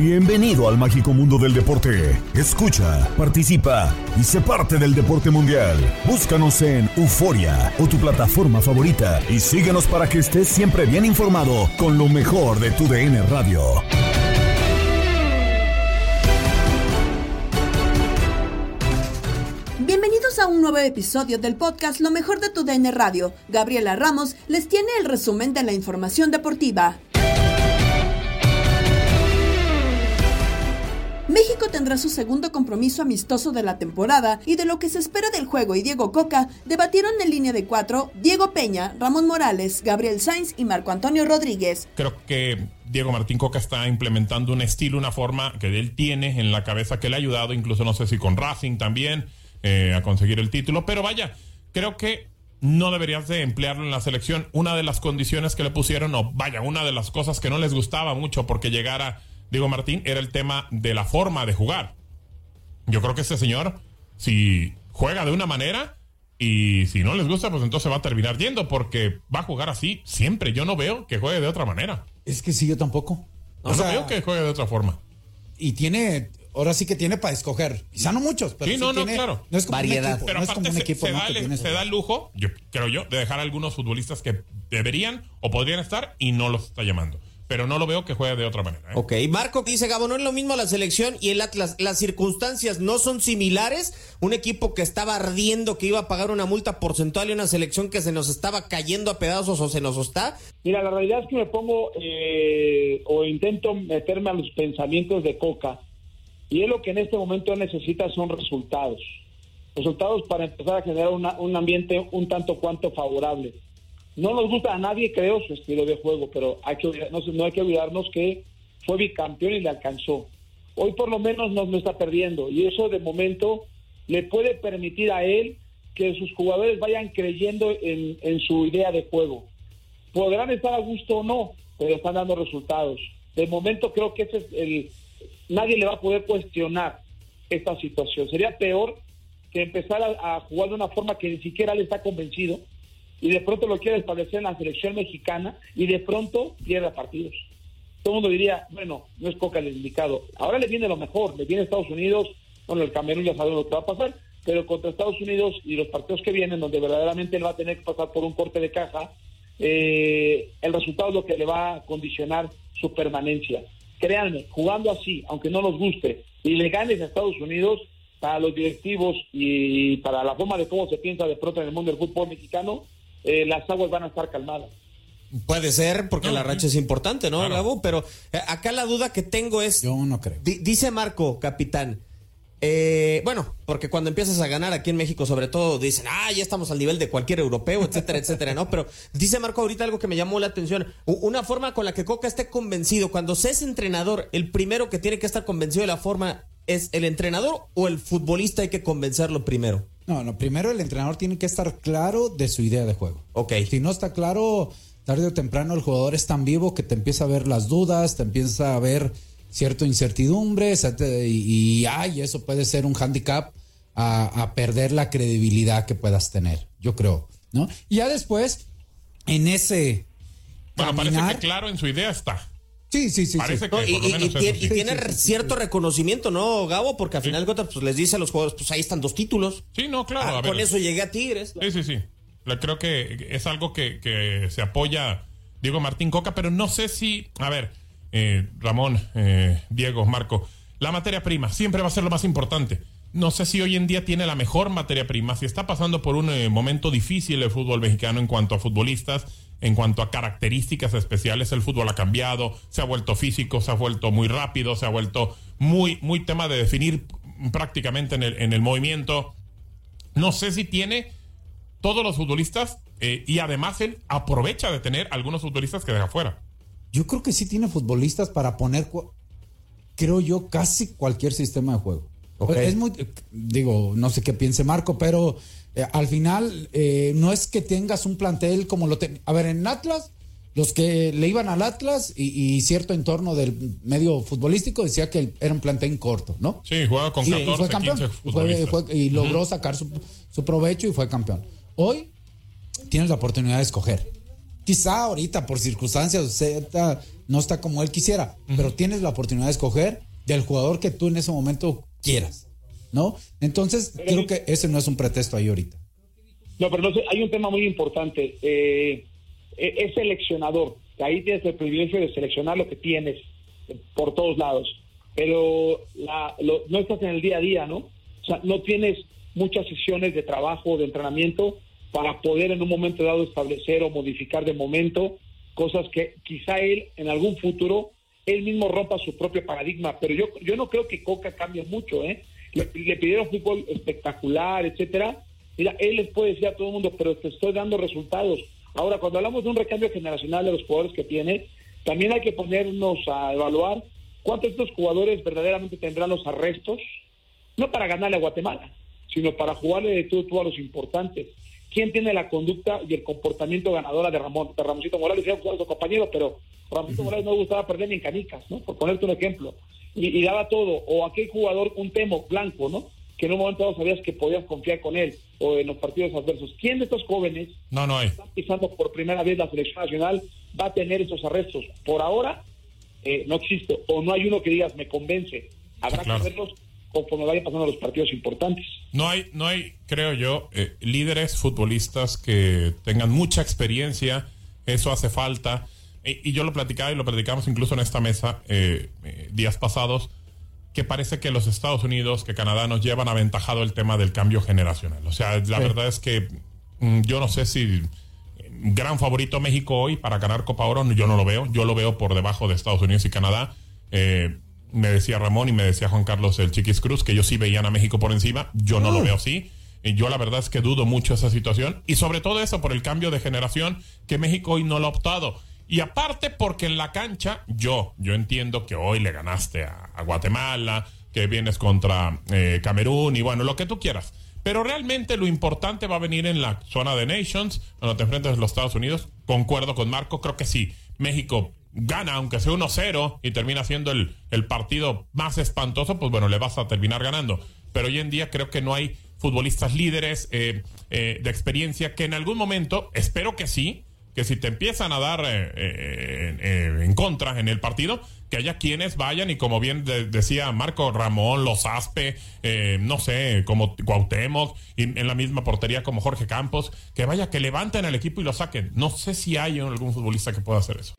Bienvenido al mágico mundo del deporte. Escucha, participa y sé parte del deporte mundial. Búscanos en Euforia o tu plataforma favorita y síguenos para que estés siempre bien informado con lo mejor de tu DN Radio. Bienvenidos a un nuevo episodio del podcast Lo mejor de tu DN Radio. Gabriela Ramos les tiene el resumen de la información deportiva. México tendrá su segundo compromiso amistoso de la temporada y de lo que se espera del juego y Diego Coca debatieron en línea de cuatro Diego Peña, Ramón Morales, Gabriel Sainz y Marco Antonio Rodríguez. Creo que Diego Martín Coca está implementando un estilo, una forma que él tiene en la cabeza que le ha ayudado, incluso no sé si con Racing también, eh, a conseguir el título. Pero vaya, creo que no deberías de emplearlo en la selección. Una de las condiciones que le pusieron, o vaya, una de las cosas que no les gustaba mucho porque llegara Diego Martín era el tema de la forma de jugar. Yo creo que este señor, si juega de una manera y si no les gusta, pues entonces va a terminar yendo porque va a jugar así siempre. Yo no veo que juegue de otra manera. Es que sí, yo tampoco. No, no veo que juegue de otra forma. Y tiene, ahora sí que tiene para escoger. Quizá no muchos, pero sí, sí no, no, tiene- claro. No es como Variedad. un equipo, Pero no es aparte como un se, equipo se ¿no? da, que el, tiene se da el lujo, yo creo yo, de dejar a algunos futbolistas que deberían o podrían estar y no los está llamando. Pero no lo veo que juegue de otra manera. ¿eh? Ok, Marco dice, Gabo, no es lo mismo la selección y el Atlas. Las circunstancias no son similares. Un equipo que estaba ardiendo, que iba a pagar una multa porcentual y una selección que se nos estaba cayendo a pedazos o se nos está. Mira, la realidad es que me pongo eh, o intento meterme a los pensamientos de Coca y él lo que en este momento necesita son resultados. Resultados para empezar a generar una- un ambiente un tanto cuanto favorable. No nos gusta a nadie, creo, su estilo de juego, pero hay que, no, hay que olvidarnos que fue bicampeón y le alcanzó. Hoy por lo menos no, está perdiendo y eso de momento le puede permitir a él que sus jugadores vayan creyendo en, su idea de juego. Podrán estar a gusto o no, pero están dando resultados. De momento creo que ese es el... Nadie le va a poder cuestionar esta situación. Sería peor que empezar a, a jugar de una forma que ni siquiera él está convencido y de pronto lo quiere establecer en la selección mexicana y de pronto pierda partidos. Todo el mundo diría, bueno, no es Coca el indicado. Ahora le viene lo mejor, le viene Estados Unidos, bueno, el Camerún ya sabemos lo que va a pasar, pero contra Estados Unidos y los partidos que vienen, donde verdaderamente él va a tener que pasar por un corte de caja, eh, el resultado es lo que le va a condicionar su permanencia. Créanme, jugando así, aunque no nos guste, y le ganes a Estados Unidos, para los directivos y para la forma de cómo se piensa de pronto en el mundo del fútbol mexicano, eh, las aguas van a estar calmadas. Puede ser, porque la racha es importante, ¿no, Gabo? Pero eh, acá la duda que tengo es... Yo no creo. Di- dice Marco, capitán, Eh, bueno, porque cuando empiezas a ganar aquí en México, sobre todo, dicen, ah, ya estamos al nivel de cualquier europeo, etcétera, etcétera, ¿no? Pero dice Marco ahorita algo que me llamó la atención. Una forma con la que Coca esté convencido, cuando se es entrenador, el primero que tiene que estar convencido de la forma es el entrenador o el futbolista hay que convencerlo primero. No, no, primero el entrenador tiene que estar claro de su idea de juego. Ok. Si no está claro, tarde o temprano el jugador es tan vivo que te empieza a ver las dudas, te empieza a ver cierta incertidumbre y, y ay, eso puede ser un handicap a, perder la credibilidad que puedas tener, yo creo, ¿no? Y ya después, en ese... Bueno, parece que claro en su idea está. Sí, sí, sí. Parece sí. que y, y- tiene, sí. cierto reconocimiento, ¿no, Gabo? Porque al final de cuentas, pues les dice a los jugadores, pues ahí están dos títulos. Sí, no, claro. Ah, a ver. con eso llegué a Tigres. Sí, sí, sí. Creo que es algo que, que se apoya Diego Martín Coca, pero no sé si, a ver, eh, Ramón, eh, Diego, Marco, la materia prima siempre va a ser lo más importante. No sé si hoy en día tiene la mejor materia prima, si está pasando por un eh, momento difícil el fútbol mexicano en cuanto a futbolistas, en cuanto a características especiales, el fútbol ha cambiado, se ha vuelto físico, se ha vuelto muy rápido, se ha vuelto muy, muy tema de definir prácticamente en el, en el movimiento. No sé si tiene todos los futbolistas eh, y además él aprovecha de tener algunos futbolistas que deja fuera. Yo creo que sí tiene futbolistas para poner, creo yo, casi cualquier sistema de juego. Es muy, digo, no sé qué piense Marco, pero eh, al final eh, no es que tengas un plantel como lo te... A ver, en Atlas, los que le iban al Atlas y, y cierto entorno del medio futbolístico decía que era un plantel corto, ¿no? Sí, juega con Sí, 14, y fue campeón. 15 Fue- futbolistas. fue- y logró sacar su, su provecho y fue campeón. Hoy tienes la oportunidad de escoger. Quizá ahorita por circunstancias Z, no está como él quisiera, pero tienes la oportunidad de escoger del jugador que tú en ese momento quieras, ¿no? Entonces, creo que ese no es un pretexto ahí ahorita. No, pero no sé, hay un tema muy importante. Eh, e- es seleccionador. Ahí tienes el privilegio de seleccionar lo que tienes eh, por todos lados. Pero la- lo- no estás en el día a día, ¿no? O sea, no tienes muchas sesiones de trabajo, de entrenamiento, para poder en un momento dado establecer o modificar de momento cosas que quizá él en algún futuro él mismo rompa su propio paradigma. Pero yo, yo no creo que Coca cambie mucho, ¿eh? Le, pidieron fútbol espectacular, etcétera. Mira, él les puede decir a todo el mundo, pero te estoy dando resultados. Ahora, cuando hablamos de un recambio generacional de los jugadores que tiene, también hay que ponernos a evaluar cuántos de estos jugadores verdaderamente tendrán los arrestos, no para ganarle a Guatemala, sino para jugarle de tú tú a los importantes. ¿Quién tiene la conducta y el comportamiento ganadora de Ramón, de Ramoncito Morales? Ya fue su compañero, pero Ramoncito Morales no gustaba perder ni en canicas, ¿no? Por ponerte un ejemplo. Y, y daba todo. O aquel jugador, un temo blanco, ¿no? Que en un momento dado sabías que podías confiar con él o en los partidos adversos. ¿Quién de estos jóvenes No, no pisando por primera vez la selección nacional va a tener esos arrestos? Por ahora eh, no existe. O no hay uno que digas, me convence. Habrá Claro. que verlos conforme vayan pasando los partidos importantes. No hay, no hay, creo yo, eh, líderes futbolistas que tengan mucha experiencia. Eso hace falta. Y, y yo lo platicaba y lo platicamos incluso en esta mesa eh, eh, días pasados, que parece que los Estados Unidos, que Canadá nos llevan aventajado el tema del cambio generacional. O sea, la verdad es que mm, yo no sé si eh, gran favorito México hoy para ganar Copa Oro, yo no lo veo. Yo lo veo por debajo de Estados Unidos y Canadá. Eh, me decía Ramón y me decía Juan Carlos el Chiquis Cruz que ellos sí veían a México por encima. Yo no lo veo así. Y yo la verdad es que dudo mucho esa situación. Y sobre todo eso por el cambio de generación que México hoy no lo ha optado. Y aparte porque en la cancha, yo, yo entiendo que hoy le ganaste a, a Guatemala, que vienes contra eh, Camerún y bueno, lo que tú quieras. Pero realmente lo importante va a venir en la zona de Nations, cuando te enfrentes a los Estados Unidos. Concuerdo con Marco, creo que sí. México gana, aunque sea 1-0, y termina siendo el, el partido más espantoso, pues bueno, le vas a terminar ganando. Pero hoy en día creo que no hay futbolistas líderes eh, eh, de experiencia que en algún momento, espero que sí, que si te empiezan a dar eh, eh, eh, en contra en el partido, que haya quienes vayan y como bien de- decía Marco Ramón, Los Aspe, eh, no sé, como Cuauhtémoc, y en la misma portería como Jorge Campos, que vaya, que levanten al equipo y lo saquen. No sé si hay algún futbolista que pueda hacer eso.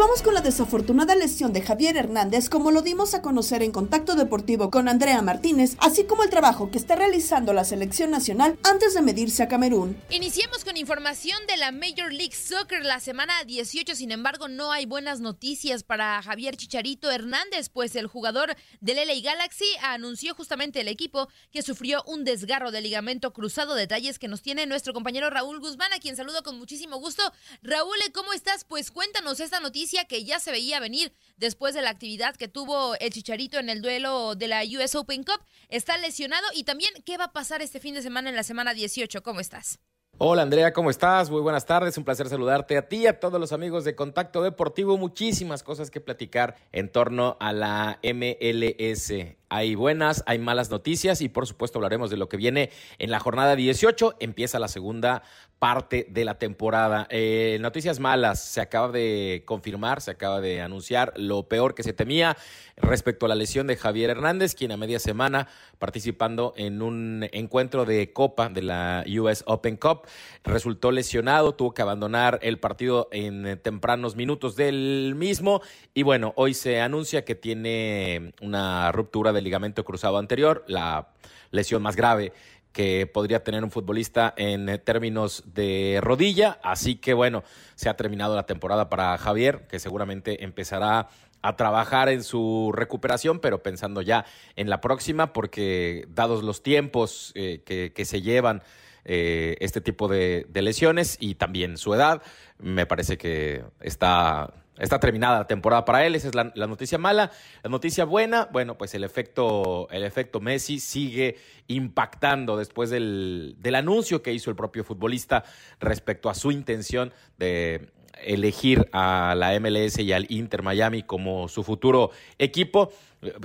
Vamos con la desafortunada lesión de Javier Hernández, como lo dimos a conocer en Contacto Deportivo con Andrea Martínez, así como el trabajo que está realizando la selección nacional antes de medirse a Camerún. Iniciemos con información de la Major League Soccer la semana 18, sin embargo no hay buenas noticias para Javier Chicharito Hernández, pues el jugador del LA Galaxy anunció justamente el equipo que sufrió un desgarro de ligamento cruzado, detalles que nos tiene nuestro compañero Raúl Guzmán, a quien saludo con muchísimo gusto. Raúl, ¿cómo estás? Pues cuéntanos esta noticia que ya se veía venir después de la actividad que tuvo el Chicharito en el duelo de la US Open Cup. Está lesionado y también qué va a pasar este fin de semana en la semana 18. ¿Cómo estás? Hola Andrea, ¿cómo estás? Muy buenas tardes, un placer saludarte a ti y a todos los amigos de Contacto Deportivo. Muchísimas cosas que platicar en torno a la MLS. Hay buenas, hay malas noticias y por supuesto hablaremos de lo que viene en la jornada 18. Empieza la segunda parte de la temporada. Eh, noticias malas, se acaba de confirmar, se acaba de anunciar lo peor que se temía respecto a la lesión de Javier Hernández, quien a media semana participando en un encuentro de Copa de la US Open Cup resultó lesionado, tuvo que abandonar el partido en tempranos minutos del mismo y bueno, hoy se anuncia que tiene una ruptura del ligamento cruzado anterior, la lesión más grave que podría tener un futbolista en términos de rodilla. Así que bueno, se ha terminado la temporada para Javier, que seguramente empezará a trabajar en su recuperación, pero pensando ya en la próxima, porque dados los tiempos eh, que, se llevan eh, este tipo de, lesiones y también su edad, me parece que está, está terminada la temporada para él. Esa es la, noticia mala. La noticia buena, bueno, pues el efecto, el efecto Messi sigue impactando después del, del anuncio que hizo el propio futbolista respecto a su intención de elegir a la MLS y al Inter Miami como su futuro equipo.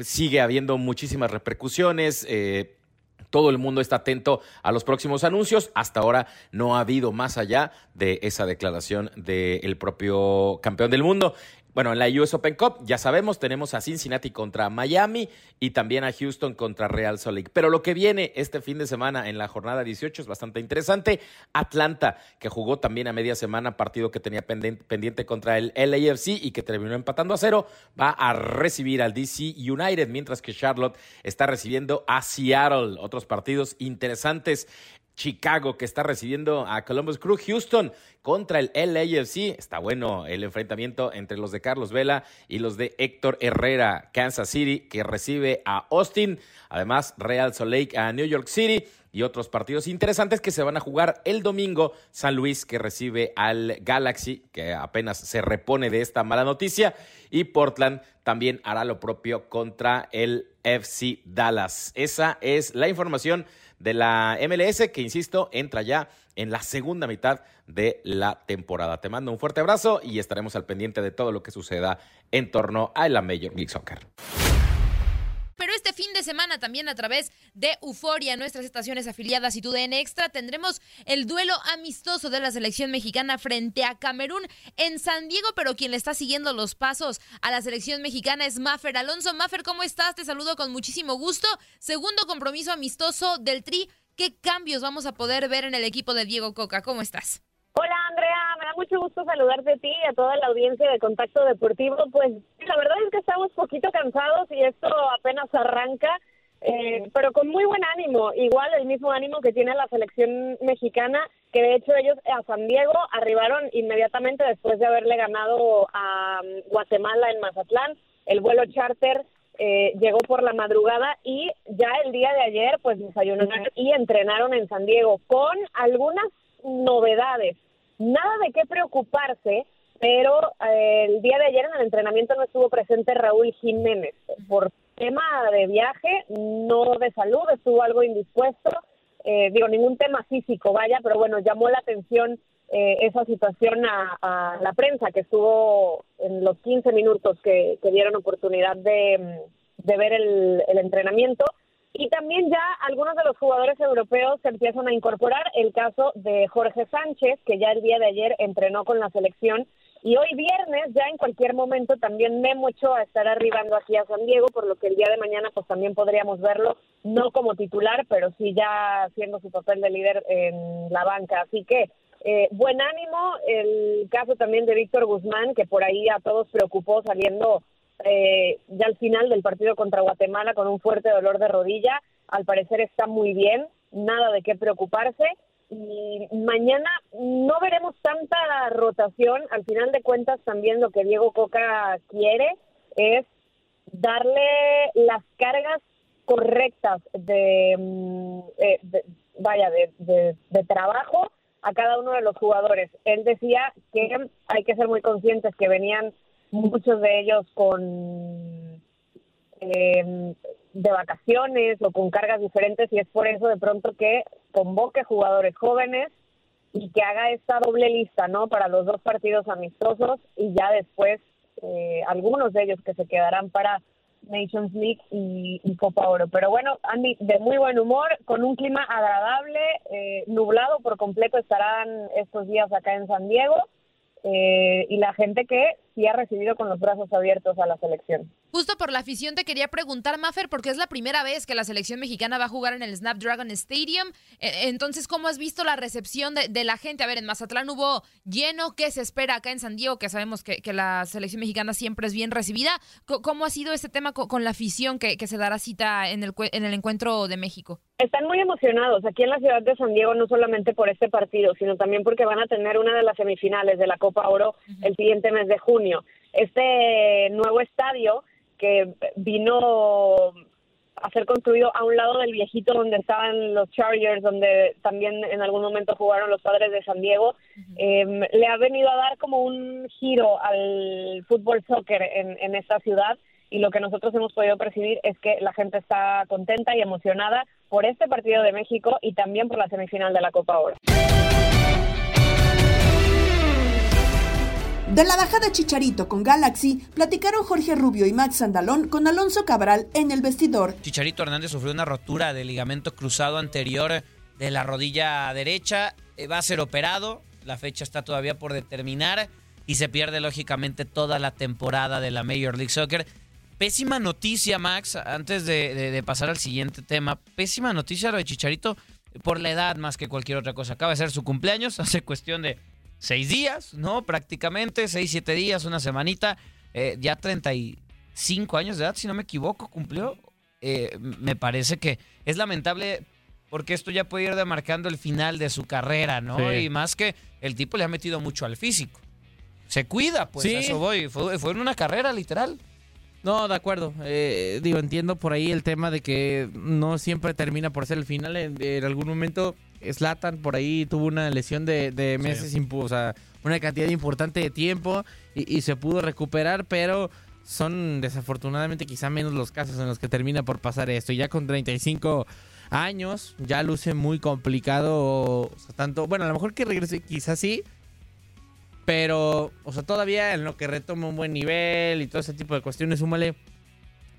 Sigue habiendo muchísimas repercusiones. Eh, todo el mundo está atento a los próximos anuncios. Hasta ahora no ha habido más allá de esa declaración del propio campeón del mundo. Bueno, en la US Open Cup ya sabemos, tenemos a Cincinnati contra Miami y también a Houston contra Real Salt Lake. Pero lo que viene este fin de semana en la jornada 18 es bastante interesante. Atlanta, que jugó también a media semana, partido que tenía pendiente contra el LAFC y que terminó empatando a cero, va a recibir al DC United, mientras que Charlotte está recibiendo a Seattle. Otros partidos interesantes. Chicago que está recibiendo a Columbus Crew, Houston contra el LAFC. Está bueno el enfrentamiento entre los de Carlos Vela y los de Héctor Herrera, Kansas City que recibe a Austin, además Real Salt Lake a New York City y otros partidos interesantes que se van a jugar el domingo. San Luis que recibe al Galaxy, que apenas se repone de esta mala noticia. Y Portland también hará lo propio contra el FC Dallas. Esa es la información de la MLS, que insisto, entra ya en la segunda mitad de la temporada. Te mando un fuerte abrazo y estaremos al pendiente de todo lo que suceda en torno a la Major League Soccer semana también a través de Euforia, nuestras estaciones afiliadas y TUDN Extra, tendremos el duelo amistoso de la selección mexicana frente a Camerún en San Diego, pero quien le está siguiendo los pasos a la selección mexicana es Maffer Alonso. Maffer, ¿cómo estás? Te saludo con muchísimo gusto. Segundo compromiso amistoso del Tri. ¿Qué cambios vamos a poder ver en el equipo de Diego Coca? ¿Cómo estás? Hola Andrea, me da mucho gusto saludarte a ti y a toda la audiencia de Contacto Deportivo. Pues la verdad es que estamos poquito cansados y esto apenas arranca, eh, pero con muy buen ánimo, igual el mismo ánimo que tiene la selección mexicana, que de hecho ellos a San Diego arribaron inmediatamente después de haberle ganado a um, Guatemala en Mazatlán. El vuelo charter eh, llegó por la madrugada y ya el día de ayer pues desayunaron y entrenaron en San Diego con algunas novedades nada de qué preocuparse, pero eh, el día de ayer en el entrenamiento no estuvo presente Raúl Jiménez. Por tema de viaje, no de salud, estuvo algo indispuesto. Eh, digo, ningún tema físico, vaya, pero bueno, llamó la atención eh, esa situación a, la prensa que estuvo en los 15 minutos que, dieron oportunidad de, ver el entrenamiento. Y también ya algunos de los jugadores europeos se empiezan a incorporar. El caso de Jorge Sánchez, que ya el día de ayer entrenó con la selección. Y hoy viernes, ya en cualquier momento, también Memo Ochoa estará arribando aquí a San Diego, por lo que el día de mañana pues también podríamos verlo, no como titular, pero sí ya haciendo su papel de líder en la banca. Así que eh, buen ánimo, el caso también de Víctor Guzmán, que por ahí a todos preocupó saliendo eh, ya al final del partido contra Guatemala con un fuerte dolor de rodilla. Al parecer está muy bien, nada de qué preocuparse. Y mañana no veremos tanta rotación. Al final de cuentas, también lo que Diego Coca quiere es darle las cargas correctas de, mm, eh, de- vaya, de, de- de trabajo a cada uno de los jugadores. Él decía que hay que ser muy conscientes que venían muchos de ellos con eh, de vacaciones o con cargas diferentes y es por eso de pronto que convoque jugadores jóvenes y que haga esta doble lista, ¿no? Para los dos partidos amistosos y ya después eh, algunos de ellos que se quedarán para Nations League y, y Copa Oro. Pero bueno, Andy, de muy buen humor, con un clima agradable, eh, nublado por completo estarán estos días acá en San Diego eh, y la gente que sí ha recibido con los brazos abiertos a la selección. Justo por la afición te quería preguntar, Maffer, porque es la primera vez que la selección mexicana va a jugar en el Snapdragon Stadium. Eh, Entonces, ¿cómo has visto la recepción de, de la gente? A ver, en Mazatlán hubo lleno. ¿Qué se espera acá en San Diego? Que sabemos que, que la selección mexicana siempre es bien recibida. ¿Cómo ha sido este tema co- con, la afición que, que se dará cita en el, en el encuentro de México? Están muy emocionados aquí en la ciudad de San Diego, no solamente por este partido, sino también porque van a tener una de las semifinales de la Copa Oro el siguiente mes de junio. Este nuevo estadio que vino a ser construido a un lado del viejito donde estaban los Chargers, donde también en algún momento jugaron los padres de San Diego, eh, le ha venido a dar como un giro al fútbol soccer en, en esta ciudad y lo que nosotros hemos podido percibir es que la gente está contenta y emocionada por este partido de México y también por la semifinal de la Copa Oro. De la bajada Chicharito con Galaxy, platicaron Jorge Rubio y Max Andalón con Alonso Cabral en el vestidor. Chicharito Hernández sufrió una rotura de ligamento cruzado anterior de la rodilla derecha. Eh, Va a ser operado. La fecha está todavía por determinar. Y se pierde lógicamente toda la temporada de la Major League Soccer. Pésima noticia, Max, antes de, pasar al siguiente tema. Pésima noticia de Chicharito por la edad más que cualquier otra cosa. Acaba de ser su cumpleaños hace cuestión de seis días, ¿no? Prácticamente, seis, siete días, una semanita. Eh, ya 35 años de edad, si no me equivoco, cumplió. Eh, me parece que es lamentable porque esto ya puede ir demarcando el final de su carrera, ¿no? Sí. Y más que el tipo le ha metido mucho al físico. Se cuida, pues Sí. a eso voy. Fue, fue en una carrera, literal. No, de acuerdo. Eh, digo, entiendo por ahí el tema de que no siempre termina por ser el final. En, en algún momento, Slatan por ahí tuvo una lesión de, de meses, o sea, una cantidad importante de tiempo y, y se pudo recuperar, pero son desafortunadamente quizá menos los casos en los que termina por pasar esto. Y ya con 35 años, ya luce muy complicado. o sea, tanto, bueno, a lo mejor que regrese, quizás sí, pero, o sea, todavía en lo que retoma un buen nivel y todo ese tipo de cuestiones, súmale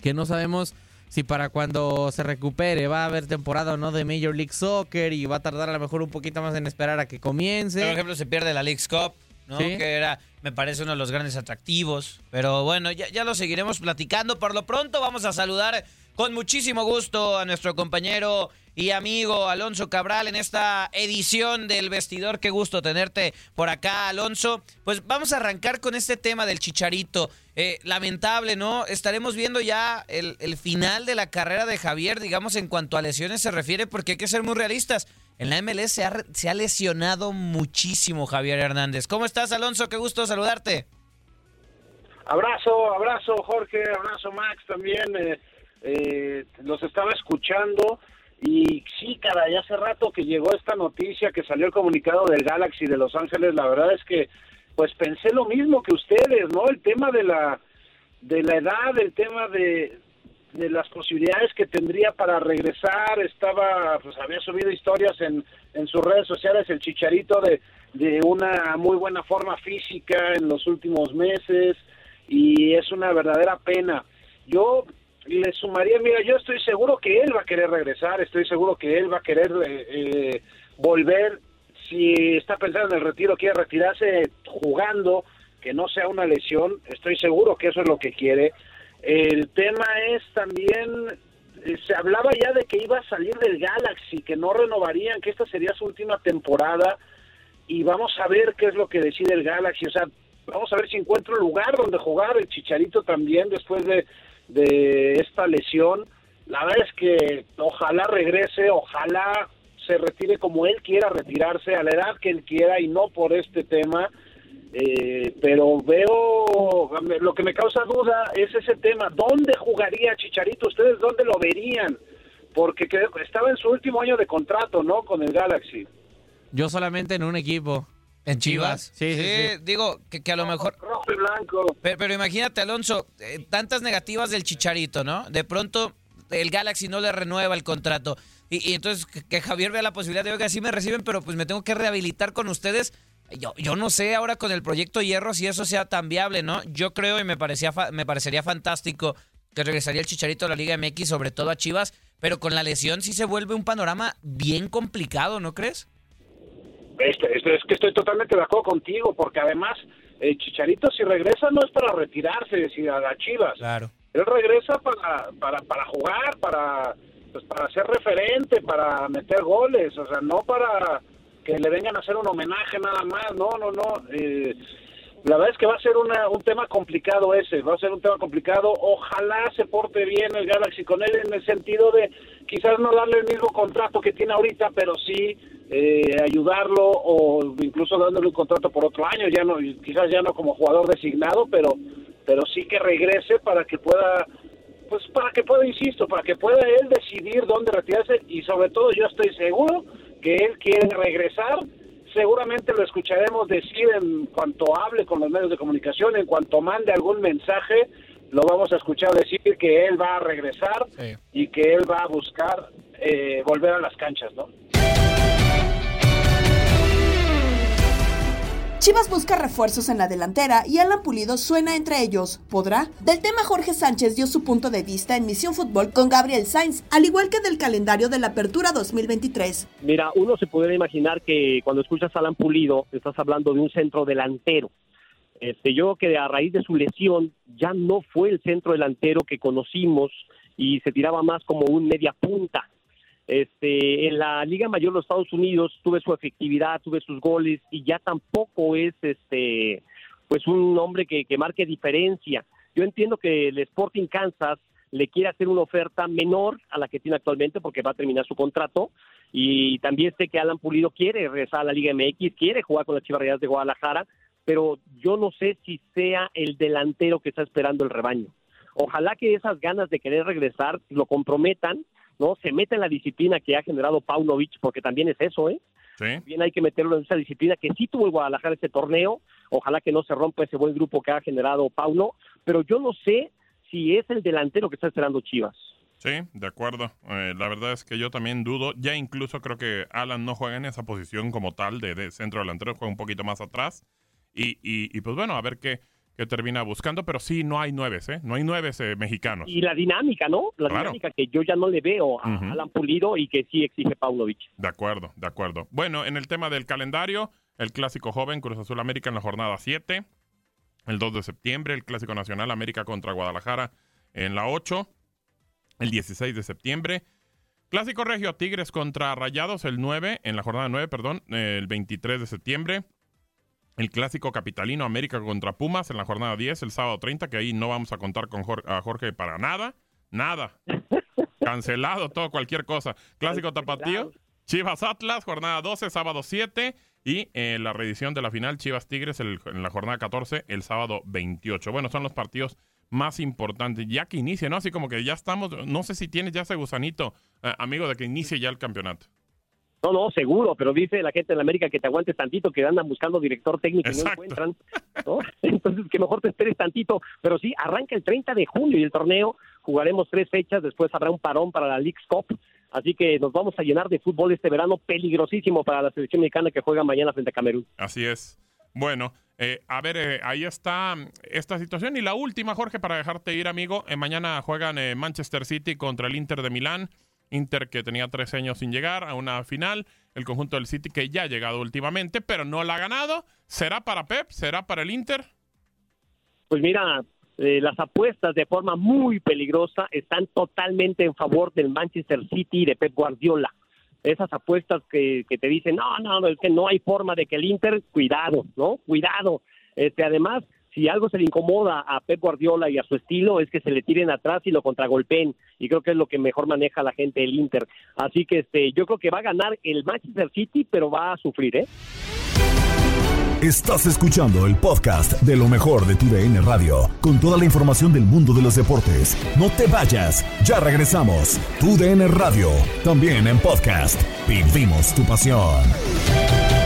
que no sabemos si para cuando se recupere va a haber temporada o no de Major League Soccer y va a tardar a lo mejor un poquito más en esperar a que comience. Por ejemplo, se pierde la League's Cup, ¿no? Sí. Que era, me parece, uno de los grandes atractivos. Pero bueno, ya, ya lo seguiremos platicando. Por lo pronto vamos a saludar con muchísimo gusto a nuestro compañero y amigo Alonso Cabral en esta edición del vestidor. Qué gusto tenerte por acá, Alonso. Pues vamos a arrancar con este tema del chicharito. Eh, lamentable, ¿no? Estaremos viendo ya el, final de la carrera de Javier, digamos, en cuanto a lesiones se refiere, porque hay que ser muy realistas. En la MLS se ha, re- se ha lesionado muchísimo Javier Hernández. ¿Cómo estás, Alonso? Qué gusto saludarte. Abrazo, abrazo Jorge, abrazo Max también. eh, eh, los estaba escuchando y sí, cara, ya hace rato que llegó esta noticia, que salió el comunicado del Galaxy de Los Ángeles, la verdad es que pues pensé lo mismo que ustedes, ¿no? El tema de la de la edad, el tema de de las posibilidades que tendría para regresar, estaba, pues había subido historias en, en sus redes sociales el chicharito de, de una muy buena forma física en los últimos meses y es una verdadera pena. Yo le sumaría, mira, yo estoy seguro que él va a querer regresar, estoy seguro que él va a querer eh, eh, volver, si está pensando en el retiro, quiere retirarse jugando, que no sea una lesión, estoy seguro que eso es lo que quiere. El tema es también, eh, se hablaba ya de que iba a salir del Galaxy, que no renovarían, que esta sería su última temporada. y vamos a ver qué es lo que decide el Galaxy. O sea, vamos a ver si encuentra un lugar donde jugar el Chicharito también después de, de esta lesión. La verdad es que ojalá regrese, ojalá se retire como él quiera retirarse, a la edad que él quiera y no por este tema. Eh, pero veo, lo que me causa duda es ese tema. ¿Dónde jugaría Chicharito? ¿Ustedes dónde lo verían? Porque estaba en su último año de contrato, ¿no? Con el Galaxy. Yo solamente en un equipo. ¿En Chivas? Sí, sí, sí. digo que, que a lo mejor... Rojo y blanco. Pero, pero imagínate, Alonso, eh, tantas negativas del Chicharito, ¿no? De pronto el Galaxy no le renueva el contrato. Y, y entonces que, que Javier vea la posibilidad de, oiga, sí me reciben, pero pues me tengo que rehabilitar con ustedes. Yo, yo no sé ahora con el proyecto Hierro si eso sea tan viable, ¿no? Yo creo y me, parecía fa- me parecería fantástico que regresaría el Chicharito a la Liga MX, sobre todo a Chivas, pero con la lesión sí se vuelve un panorama bien complicado, ¿no crees? Este, este, es que estoy totalmente de acuerdo contigo, porque además el Chicharito si regresa no es para retirarse si a las Chivas. Claro. Él regresa para, para, para jugar, para, pues para ser referente, para meter goles, o sea, no para que le vengan a hacer un homenaje nada más, no, no, no. eh, la verdad es que va a ser una, un tema complicado ese, va a ser un tema complicado. Ojalá se porte bien el Galaxy con él en el sentido de quizás no darle el mismo contrato que tiene ahorita, pero sí eh, ayudarlo o incluso dándole un contrato por otro año, ya no, quizás ya no como jugador designado, pero, pero sí que regrese para que pueda pues para que pueda, insisto, para que pueda él decidir dónde retirarse y sobre todo yo estoy seguro que él quiere regresar. Seguramente lo escucharemos decir en cuanto hable con los medios de comunicación, en cuanto mande algún mensaje, lo vamos a escuchar decir que él va a regresar y que él va a buscar eh, volver a las canchas, ¿no? Chivas busca refuerzos en la delantera y Alan Pulido suena entre ellos. ¿Podrá? Del tema Jorge Sánchez dio su punto de vista en Misión Fútbol con Gabriel Sainz, al igual que del calendario de la Apertura 2023. Mira, uno se pudiera imaginar que cuando escuchas a Alan Pulido estás hablando de un centro delantero. Este, yo creo que a raíz de su lesión ya no fue el centro delantero que conocimos y se tiraba más como un media punta. Este, en la Liga Mayor de los Estados Unidos tuve su efectividad, tuve sus goles y ya tampoco es este pues un hombre que, que marque diferencia. Yo entiendo que el Sporting Kansas le quiere hacer una oferta menor a la que tiene actualmente porque va a terminar su contrato y también sé que Alan Pulido quiere regresar a la Liga MX, quiere jugar con las Chivas de Guadalajara, pero yo no sé si sea el delantero que está esperando el rebaño. Ojalá que esas ganas de querer regresar lo comprometan, ¿no? Se meta en la disciplina que ha generado Paunovic, porque también es eso, ¿eh? Bien hay que meterlo en esa disciplina que sí tuvo el Guadalajara este torneo, ojalá que no se rompa ese buen grupo que ha generado Pauno, pero yo no sé si es el delantero que está esperando Chivas. Sí, de acuerdo. Eh, la verdad es que yo también dudo. Ya incluso creo que Alan no juega en esa posición como tal de, de centro delantero, juega un poquito más atrás. Y, y, y, pues bueno, a ver qué, qué termina buscando. Pero sí, no hay nueves, ¿eh? No hay nueves eh, mexicanos. Y la dinámica, ¿no? La Claro. dinámica que yo ya no le veo a Ujú. Alan Pulido y que sí exige Paunovic. De acuerdo, de acuerdo. Bueno, en el tema del calendario, el clásico joven Cruz Azul América en la jornada 7. El 2 de septiembre, el clásico nacional América contra Guadalajara en la 8. El 16 de septiembre. Clásico regio Tigres contra Rayados el 9, en la jornada 9, perdón, el 23 de septiembre. El clásico capitalino América contra Pumas en la jornada 10, el sábado 30, que ahí no vamos a contar con a Jorge para nada. Nada. Cancelado todo, cualquier cosa. Clásico tapatío. Chivas Atlas, jornada 12, sábado 7. Y eh, la reedición de la final Chivas Tigres el- en la jornada 14, el sábado 28. Bueno, son los partidos más importantes. Ya que inicie, ¿no? Así como que ya estamos. No sé si tienes ya ese gusanito, eh, amigo, de que inicie ya el campeonato. No, no, seguro, pero dice la gente en América que te aguantes tantito, que andan buscando director técnico y no encuentran, ¿no? Entonces que mejor te esperes tantito, pero sí, arranca el 30 de junio y el torneo, jugaremos tres fechas, después habrá un parón para la League's Cup, así que nos vamos a llenar de fútbol este verano, peligrosísimo para la selección mexicana que juega mañana frente a Camerún. Así es. Bueno, eh, a ver, eh, ahí está mm, esta situación. Y la última, Jorge, para dejarte ir, amigo. Eh, mañana juegan eh, Manchester City contra el Inter de Milán. Inter que tenía tres años sin llegar a una final. El conjunto del City que ya ha llegado últimamente, pero no la ha ganado. ¿Será para Pep? ¿Será para el Inter? Pues mira, eh, las apuestas de forma muy peligrosa están totalmente en favor del Manchester City y de Pep Guardiola. esas apuestas que, que te dicen, no, no, es que no hay forma de que el Inter, cuidado, ¿no? Cuidado. Este, además, si algo se le incomoda a Pep Guardiola y a su estilo es que se le tiren atrás y lo contragolpeen y creo que es lo que mejor maneja la gente del Inter. Así que este yo creo que va a ganar el Manchester City, pero va a sufrir, ¿eh? Estás escuchando el podcast de lo mejor de tu DN Radio, con toda la información del mundo de los deportes. No te vayas, ya regresamos. Tu DN Radio, también en podcast. Vivimos tu pasión.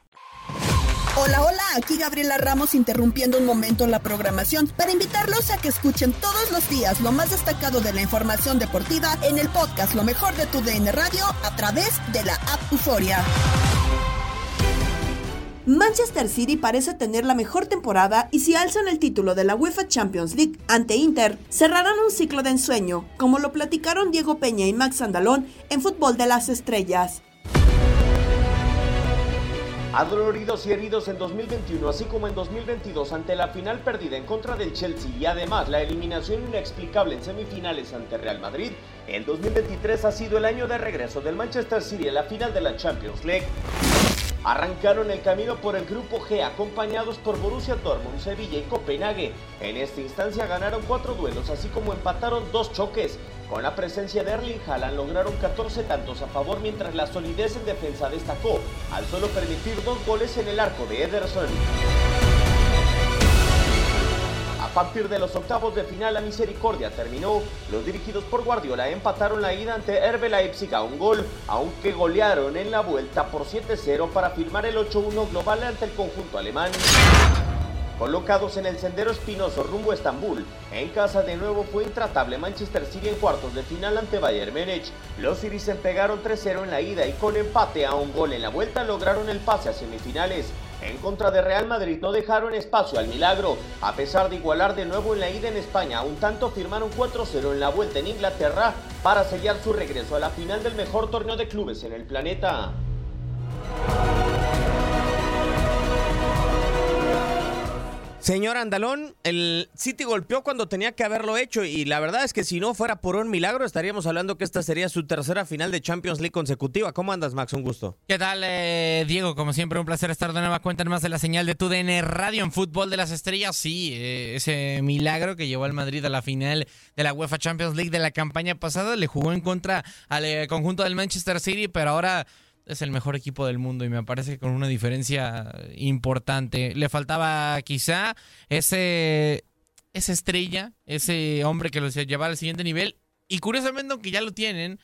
Hola, hola, aquí Gabriela Ramos interrumpiendo un momento la programación para invitarlos a que escuchen todos los días lo más destacado de la información deportiva en el podcast Lo mejor de tu DN Radio a través de la app Euforia. Manchester City parece tener la mejor temporada y si alzan el título de la UEFA Champions League ante Inter, cerrarán un ciclo de ensueño, como lo platicaron Diego Peña y Max Andalón en Fútbol de las Estrellas. Adoloridos y heridos en 2021, así como en 2022 ante la final perdida en contra del Chelsea y además la eliminación inexplicable en semifinales ante Real Madrid, el 2023 ha sido el año de regreso del Manchester City en la final de la Champions League. Arrancaron el camino por el grupo G acompañados por Borussia Dortmund, Sevilla y Copenhague. En esta instancia ganaron cuatro duelos así como empataron dos choques. Con la presencia de Erling Haaland lograron 14 tantos a favor mientras la solidez en defensa destacó al solo permitir dos goles en el arco de Ederson. A partir de los octavos de final la misericordia terminó. Los dirigidos por Guardiola empataron la ida ante Herbe Leipzig a un gol, aunque golearon en la vuelta por 7-0 para firmar el 8-1 global ante el conjunto alemán. Colocados en el sendero espinoso rumbo a Estambul, en casa de nuevo fue intratable Manchester City en cuartos de final ante Bayern Múnich. Los Citizen pegaron 3-0 en la ida y con empate a un gol en la vuelta lograron el pase a semifinales. En contra de Real Madrid no dejaron espacio al milagro. A pesar de igualar de nuevo en la ida en España, un tanto firmaron 4-0 en la vuelta en Inglaterra para sellar su regreso a la final del mejor torneo de clubes en el planeta. Señor Andalón, el City golpeó cuando tenía que haberlo hecho y la verdad es que si no fuera por un milagro estaríamos hablando que esta sería su tercera final de Champions League consecutiva. ¿Cómo andas, Max? Un gusto. ¿Qué tal, eh, Diego? Como siempre, un placer estar de nueva cuenta en más de la señal de TUDN Radio en Fútbol de las Estrellas. Sí, eh, ese milagro que llevó al Madrid a la final de la UEFA Champions League de la campaña pasada le jugó en contra al eh, conjunto del Manchester City, pero ahora es el mejor equipo del mundo y me parece que con una diferencia importante. Le faltaba quizá ese esa estrella, ese hombre que los llevaba al siguiente nivel y curiosamente aunque ya lo tienen,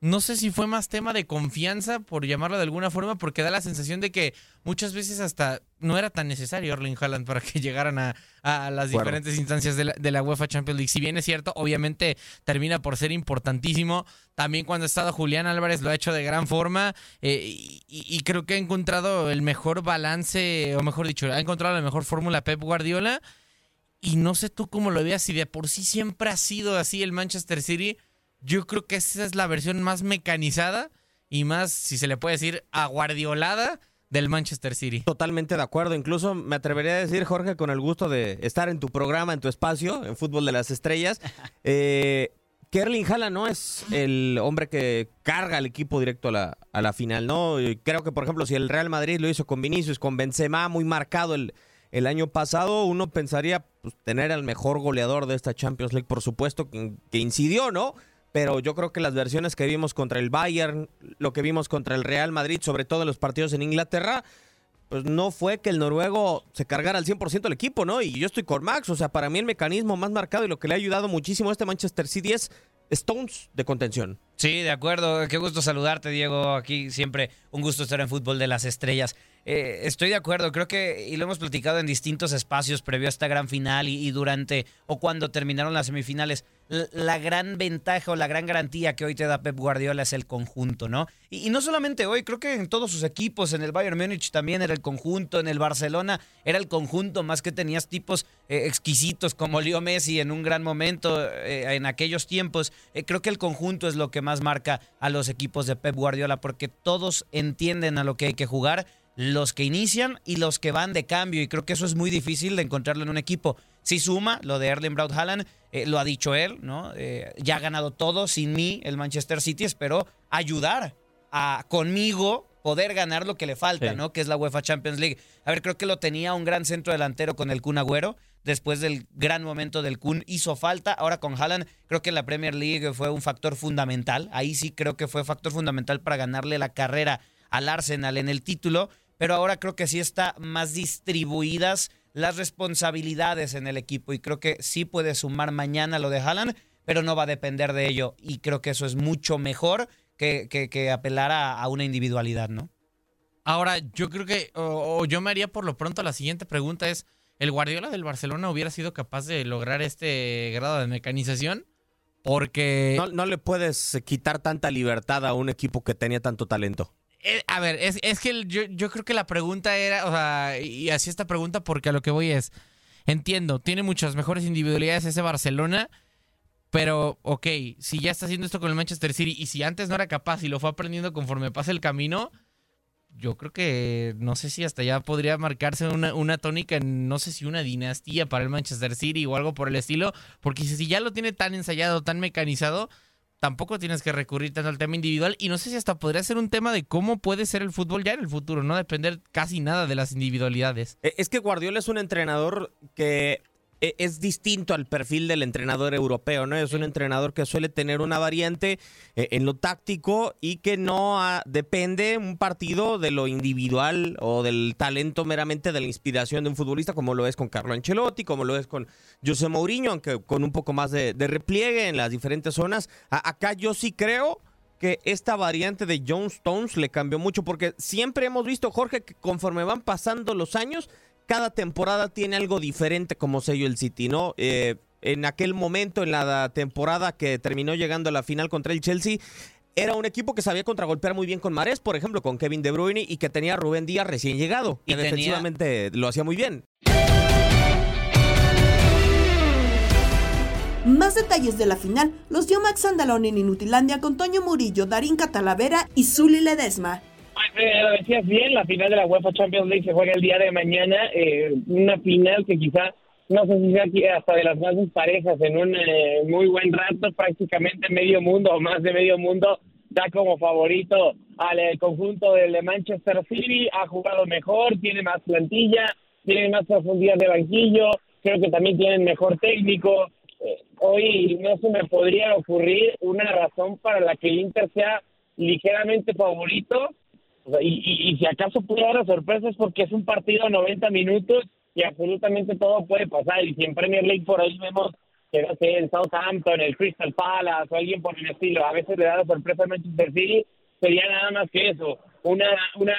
no sé si fue más tema de confianza, por llamarlo de alguna forma, porque da la sensación de que muchas veces hasta no era tan necesario Erling Haaland para que llegaran a, a las Bueno. diferentes instancias de la, de la UEFA Champions League. Si bien es cierto, obviamente termina por ser importantísimo. También cuando ha estado Julián Álvarez lo ha hecho de gran forma eh, y, y creo que ha encontrado el mejor balance, o mejor dicho, ha encontrado la mejor fórmula Pep Guardiola. Y no sé tú cómo lo veas, si de por sí siempre ha sido así el Manchester City. Yo creo que esa es la versión más mecanizada y más, si se le puede decir, aguardiolada del Manchester City. Totalmente de acuerdo. Incluso me atrevería a decir, Jorge, con el gusto de estar en tu programa, en tu espacio, en Fútbol de las Estrellas, eh, que Erling Haaland no es el hombre que carga al equipo directo a la, a la final, ¿no? Y creo que, por ejemplo, si el Real Madrid lo hizo con Vinicius, con Benzema, muy marcado el, el año pasado, uno pensaría pues, tener al mejor goleador de esta Champions League, por supuesto, que, que incidió, ¿no? Pero yo creo que las versiones que vimos contra el Bayern, lo que vimos contra el Real Madrid, sobre todo en los partidos en Inglaterra, pues no fue que el noruego se cargara al 100% el equipo, ¿no? Y yo estoy con Max, o sea, para mí el mecanismo más marcado y lo que le ha ayudado muchísimo a este Manchester City es Stones de contención. Sí, de acuerdo. Qué gusto saludarte, Diego. Aquí siempre un gusto estar en Fútbol de las Estrellas. Eh, estoy de acuerdo. Creo que, y lo hemos platicado en distintos espacios previo a esta gran final y, durante o cuando terminaron las semifinales, la gran ventaja o la gran garantía que hoy te da Pep Guardiola es el conjunto, ¿no? Y, no solamente hoy, creo que en todos sus equipos, en el Bayern Múnich también era el conjunto, en el Barcelona era el conjunto, más que tenías tipos eh, exquisitos como Leo Messi en un gran momento eh, en aquellos tiempos. Eh, creo que el conjunto es lo que más marca a los equipos de Pep Guardiola porque todos entienden a lo que hay que jugar los que inician y los que van de cambio. Y creo que eso es muy difícil de encontrarlo en un equipo. Si suma lo de Erling Braut Haaland, eh, lo ha dicho él, ¿no? Eh, ya ha ganado todo sin mí el Manchester City. Espero ayudar a conmigo poder ganar lo que le falta, Sí. ¿no? Que es la UEFA Champions League. A ver, creo que lo tenía un gran centro delantero con el Kun Agüero. Después del gran momento del Kun hizo falta. Ahora con Haaland creo que en la Premier League fue un factor fundamental. Ahí sí creo que fue factor fundamental para ganarle la carrera al Arsenal en el título. Pero ahora creo que sí está más distribuidas las responsabilidades en el equipo. Y creo que sí puede sumar mañana lo de Haaland, pero no va a depender de ello. Y creo que eso es mucho mejor que, que, que apelar a, a una individualidad, ¿no? Ahora, yo creo que, o, o yo me haría por lo pronto la siguiente pregunta es, ¿el Guardiola del Barcelona hubiera sido capaz de lograr este grado de mecanización? Porque... No, no le puedes quitar tanta libertad a un equipo que tenía tanto talento. Eh, a ver, es, es que yo, yo creo que la pregunta era, o sea, y así esta pregunta porque a lo que voy es, entiendo, tiene muchas mejores individualidades ese Barcelona, pero ok, si ya está haciendo esto con el Manchester City y si antes no era capaz y lo fue aprendiendo conforme pasa el camino, yo creo que no sé si hasta ya podría marcarse una, una tónica, no sé si una dinastía para el Manchester City o algo por el estilo, porque si ya lo tiene tan ensayado, tan mecanizado, tampoco tienes que recurrir tanto al tema individual y no sé si hasta podría ser un tema de cómo puede ser el fútbol ya en el futuro, no depender casi nada de las individualidades. Eh, Es que Guardiola es un entrenador que es distinto al perfil del entrenador europeo, ¿no? Es un entrenador que suele tener una variante eh, en lo táctico y que no ah, depende un partido de lo individual o del talento meramente de la inspiración de un futbolista, como lo es con Carlo Ancelotti, como lo es con José Mourinho, aunque con un poco más de, de repliegue en las diferentes zonas. A- acá yo sí creo que esta variante de John Stones le cambió mucho porque siempre hemos visto, Jorge, que conforme van pasando los años, cada temporada tiene algo diferente como sello el City, ¿no? Eh, en aquel momento, en la temporada que terminó llegando a la final contra el Chelsea, era un equipo que sabía contragolpear muy bien con Mares, por ejemplo, con Kevin De Bruyne y que tenía a Rubén Díaz recién llegado, que Y tenía- defensivamente lo hacía muy bien. Más detalles de la final los dio Max Andalón en Inutilandia con Toño Murillo, Darín Catalavera y Zuli Ledesma. Eh, lo decías bien, la final de la UEFA Champions League se juega el día de mañana, eh, una final que quizá, no sé si sea aquí hasta de las más parejas en un eh, muy buen rato, prácticamente medio mundo o más de medio mundo da como favorito al eh, conjunto del Manchester City, ha jugado mejor, tiene más plantilla, tiene más profundidad de banquillo, creo que también tienen mejor técnico. Eh, hoy no se me podría ocurrir una razón para la que el Inter sea ligeramente favorito y, si acaso puede dar a sorpresas porque es un partido a 90 minutos y absolutamente todo puede pasar. Y si en Premier League por ahí vemos que no sé, el Southampton, el Crystal Palace o alguien por el estilo, a veces le da la sorpresa a Manchester City, sería nada más que eso, una, una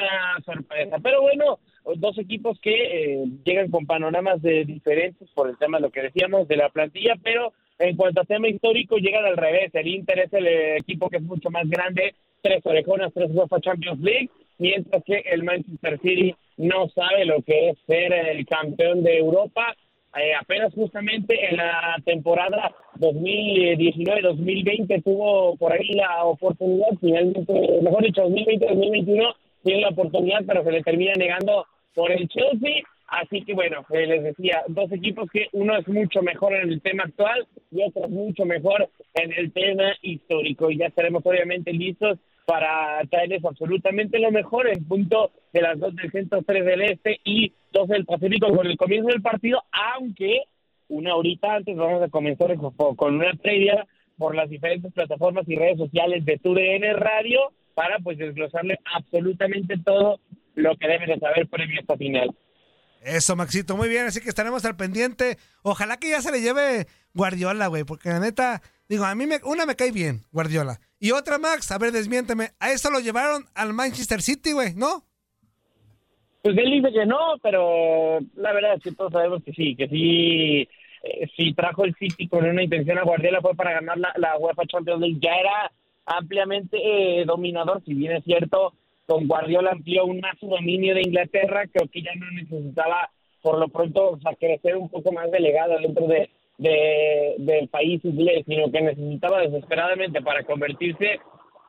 sorpresa. Pero bueno, dos equipos que eh, llegan con panoramas de diferentes por el tema de lo que decíamos de la plantilla, pero en cuanto a tema histórico llegan al revés. El Inter es el eh, equipo que es mucho más grande, tres orejonas, tres UEFA Champions League, mientras que el Manchester City no sabe lo que es ser el campeón de Europa. Eh, apenas justamente en la temporada 2019-2020 tuvo por ahí la oportunidad, finalmente, mejor dicho, 2020-2021 tiene la oportunidad, pero se le termina negando por el Chelsea. Así que bueno, eh, les decía, dos equipos que uno es mucho mejor en el tema actual y otro es mucho mejor en el tema histórico. Y ya estaremos obviamente listos para traerles absolutamente lo mejor en punto de las dos del centro, tres del este y dos del Pacífico con el comienzo del partido, aunque una horita antes vamos a comenzar con una previa por las diferentes plataformas y redes sociales de TUDN Radio para pues desglosarle absolutamente todo lo que deben de saber previo a esta final. Eso, Maxito, muy bien, así que estaremos al pendiente. Ojalá que ya se le lleve Guardiola, güey, porque la neta, digo, a mí me, una me cae bien, Guardiola. Y otra, Max, a ver, desmiénteme, a eso lo llevaron al Manchester City, güey, ¿no? Pues él dice que no, pero la verdad es que todos sabemos que sí, que sí eh, si trajo el City con una intención a Guardiola fue para ganar la, la UEFA Champions League. Ya era ampliamente eh, dominador, si bien es cierto, con Guardiola amplió un más dominio de Inglaterra, creo que ya no necesitaba por lo pronto o sea, crecer un poco más delegado dentro de, de- del país inglés, sino que necesitaba desesperadamente para convertirse,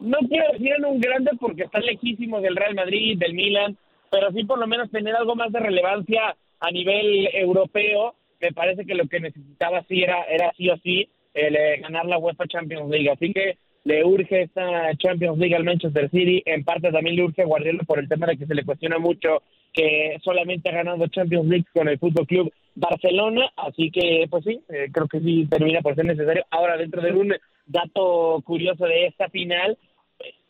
no quiero decir en un grande porque está lejísimo del Real Madrid, del Milan, pero sí por lo menos tener algo más de relevancia a nivel europeo. Me parece que lo que necesitaba sí era, era sí o sí eh, ganar la UEFA Champions League. Así que le urge esta Champions League al Manchester City. En parte también le urge a Guardiola por el tema de que se le cuestiona mucho que solamente ha ganado Champions League con el Fútbol Club Barcelona. Así que, pues sí, eh, creo que sí termina por ser necesario. Ahora, dentro de un dato curioso de esta final,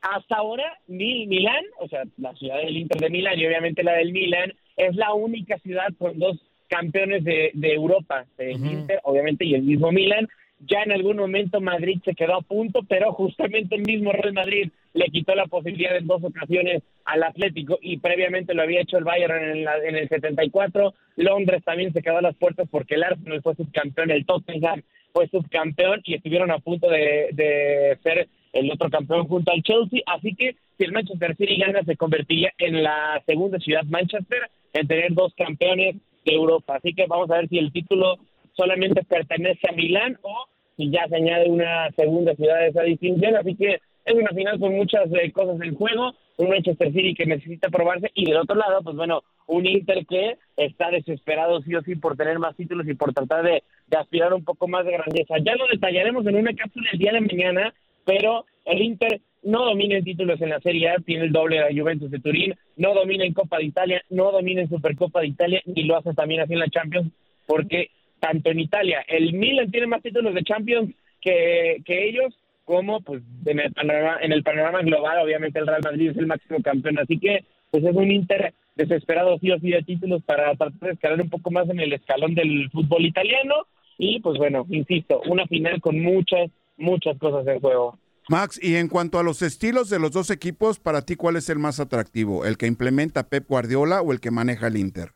hasta ahora Mil- Milán, o sea, la ciudad del Inter de Milán y obviamente la del Milán, es la única ciudad con dos campeones de, de Europa, el Inter, obviamente, y el mismo Milán. Ya en algún momento Madrid se quedó a punto, pero justamente el mismo Real Madrid le quitó la posibilidad en dos ocasiones al Atlético y previamente lo había hecho el Bayern en, la- en el 74. Londres también se quedó a las puertas porque el Arsenal fue subcampeón, el Tottenham fue subcampeón y estuvieron a punto de, de ser el otro campeón junto al Chelsea. Así que si el Manchester City gana, se convertiría en la segunda ciudad Manchester en tener dos campeones de Europa. Así que vamos a ver si el título solamente pertenece a Milán o si ya se añade una segunda ciudad de esa distinción. Así que es una final con muchas eh, cosas en juego. Un Manchester City que necesita probarse y del otro lado, pues bueno, un Inter que está desesperado sí o sí por tener más títulos y por tratar de, aspirar un poco más de grandeza. Ya lo detallaremos en una cápsula el día de mañana, pero el Inter no domina en títulos en la Serie A, tiene el doble de la Juventus de Turín, no domina en Copa de Italia, no domina en Supercopa de Italia, ni lo hace también así en la Champions, porque tanto en Italia, el Milan tiene más títulos de Champions que, que ellos, como pues en el, panorama, en el panorama global, obviamente el Real Madrid es el máximo campeón, así que pues es un Inter desesperado sí o sí de títulos para tratar de escalar un poco más en el escalón del fútbol italiano y pues bueno, insisto, una final con muchas, muchas cosas en juego. Max, y en cuanto a los estilos de los dos equipos, para ti, ¿cuál es el más atractivo? ¿El que implementa Pep Guardiola o el que maneja el Inter?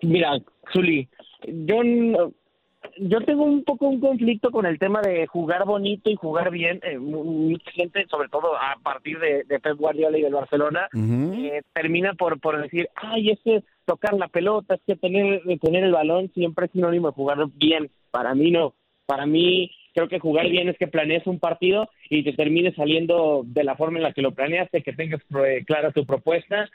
Mira, Zuli, yo no- yo tengo un poco un conflicto con el tema de jugar bonito y jugar bien. Eh, mu- mucha gente, sobre todo a partir de, de Pep Guardiola y del Barcelona, eh, termina por, por decir, ay, es que tocar la pelota, es que tener, tener el balón siempre es sinónimo de jugar bien. Para mí no. Para mí creo que jugar bien es que planees un partido y te termine saliendo de la forma en la que lo planeaste, que tengas eh, clara tu propuesta.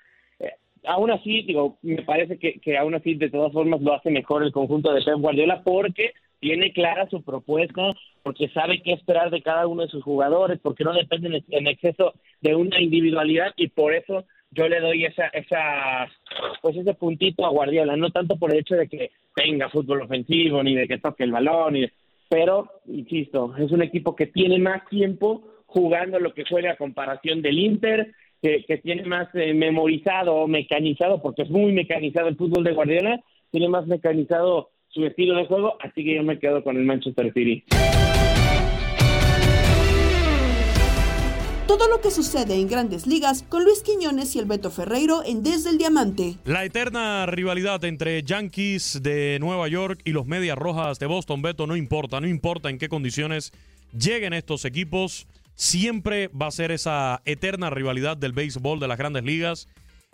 Aún así, digo, me parece que, que aún así de todas formas lo hace mejor el conjunto de Pep Guardiola porque tiene clara su propuesta, porque sabe qué esperar de cada uno de sus jugadores, porque no depende en- en exceso de una individualidad y por eso yo le doy esa, esa, pues ese puntito a Guardiola, no tanto por el hecho de que tenga fútbol ofensivo ni de que toque el balón, ni de- pero insisto, es un equipo que tiene más tiempo jugando lo que juega a comparación del Inter, que, que tiene más eh, memorizado o mecanizado, porque es muy mecanizado el fútbol de Guardiola, tiene más mecanizado su estilo de juego, así que yo me quedo con el Manchester City. Todo lo que sucede en grandes ligas con Luis Quiñones y el Beto Ferreiro en Desde el Diamante. La eterna rivalidad entre Yankees de Nueva York y los Medias Rojas de Boston, Beto, no importa, no importa en qué condiciones lleguen estos equipos, siempre va a ser esa eterna rivalidad del béisbol de las grandes ligas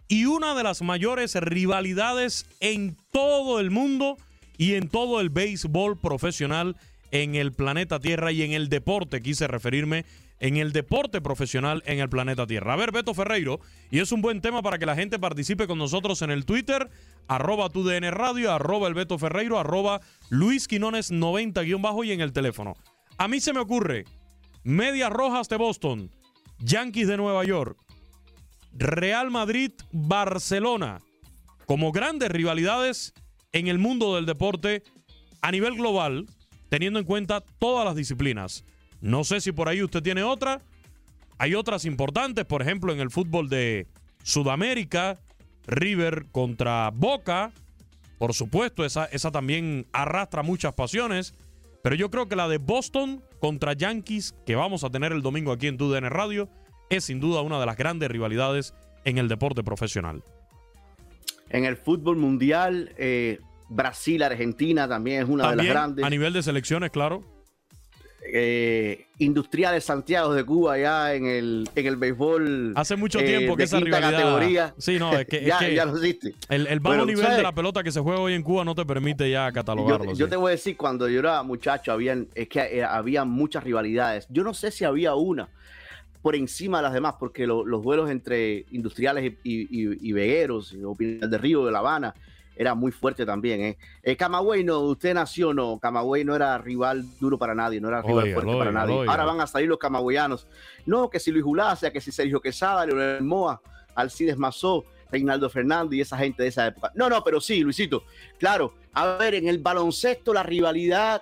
y una de las mayores rivalidades en todo el mundo y en todo el béisbol profesional en el planeta Tierra y en el deporte, quise referirme, en el deporte profesional en el planeta Tierra. A ver, Beto Ferreiro, y es un buen tema para que la gente participe con nosotros en el Twitter, arroba tu DN Radio, arroba el Beto Ferreiro, arroba Luis Quinones 90 guion bajo y en el teléfono. A mí se me ocurre, Medias Rojas de Boston, Yankees de Nueva York, Real Madrid, Barcelona, como grandes rivalidades en el mundo del deporte a nivel global, teniendo en cuenta todas las disciplinas. No sé si por ahí usted tiene otra. Hay otras importantes, por ejemplo, en el fútbol de Sudamérica, River contra Boca. Por supuesto, esa, esa también arrastra muchas pasiones. Pero yo creo que la de Boston contra Yankees, que vamos a tener el domingo aquí en TUDN Radio, es sin duda una de las grandes rivalidades en el deporte profesional. En el fútbol mundial, eh, Brasil, Argentina también es una de las grandes. a nivel de selecciones, claro. Eh, Industriales Santiago de Cuba ya en el, en el béisbol. Hace mucho eh, tiempo que de esa rivalidad. categoría. Sí, no, es que, es ya, que ya lo existe. el, el bajo nivel ¿sabes? de la pelota que se juega hoy en Cuba no te permite ya catalogarlo. Yo, te voy a decir, cuando yo era muchacho, habían, es que eh, había muchas rivalidades. Yo no sé si había una por encima de las demás, porque lo- los duelos entre industriales y, y, y- y vegueros, o Pinal del Río, de La Habana, era muy fuerte también. ¿eh? Eh, Camagüey, no, usted nació, no, Camagüey no era rival duro para nadie, no era rival Oiga, fuerte para nadie. oiga. Ahora van a salir los camagüeyanos. No, que si Luis Julacia, que si Sergio Quesada, Leonel Moa, Alcides Mazó, Reinaldo Fernández y esa gente de esa época. No, no, pero sí, Luisito. Claro, a ver, en el baloncesto la rivalidad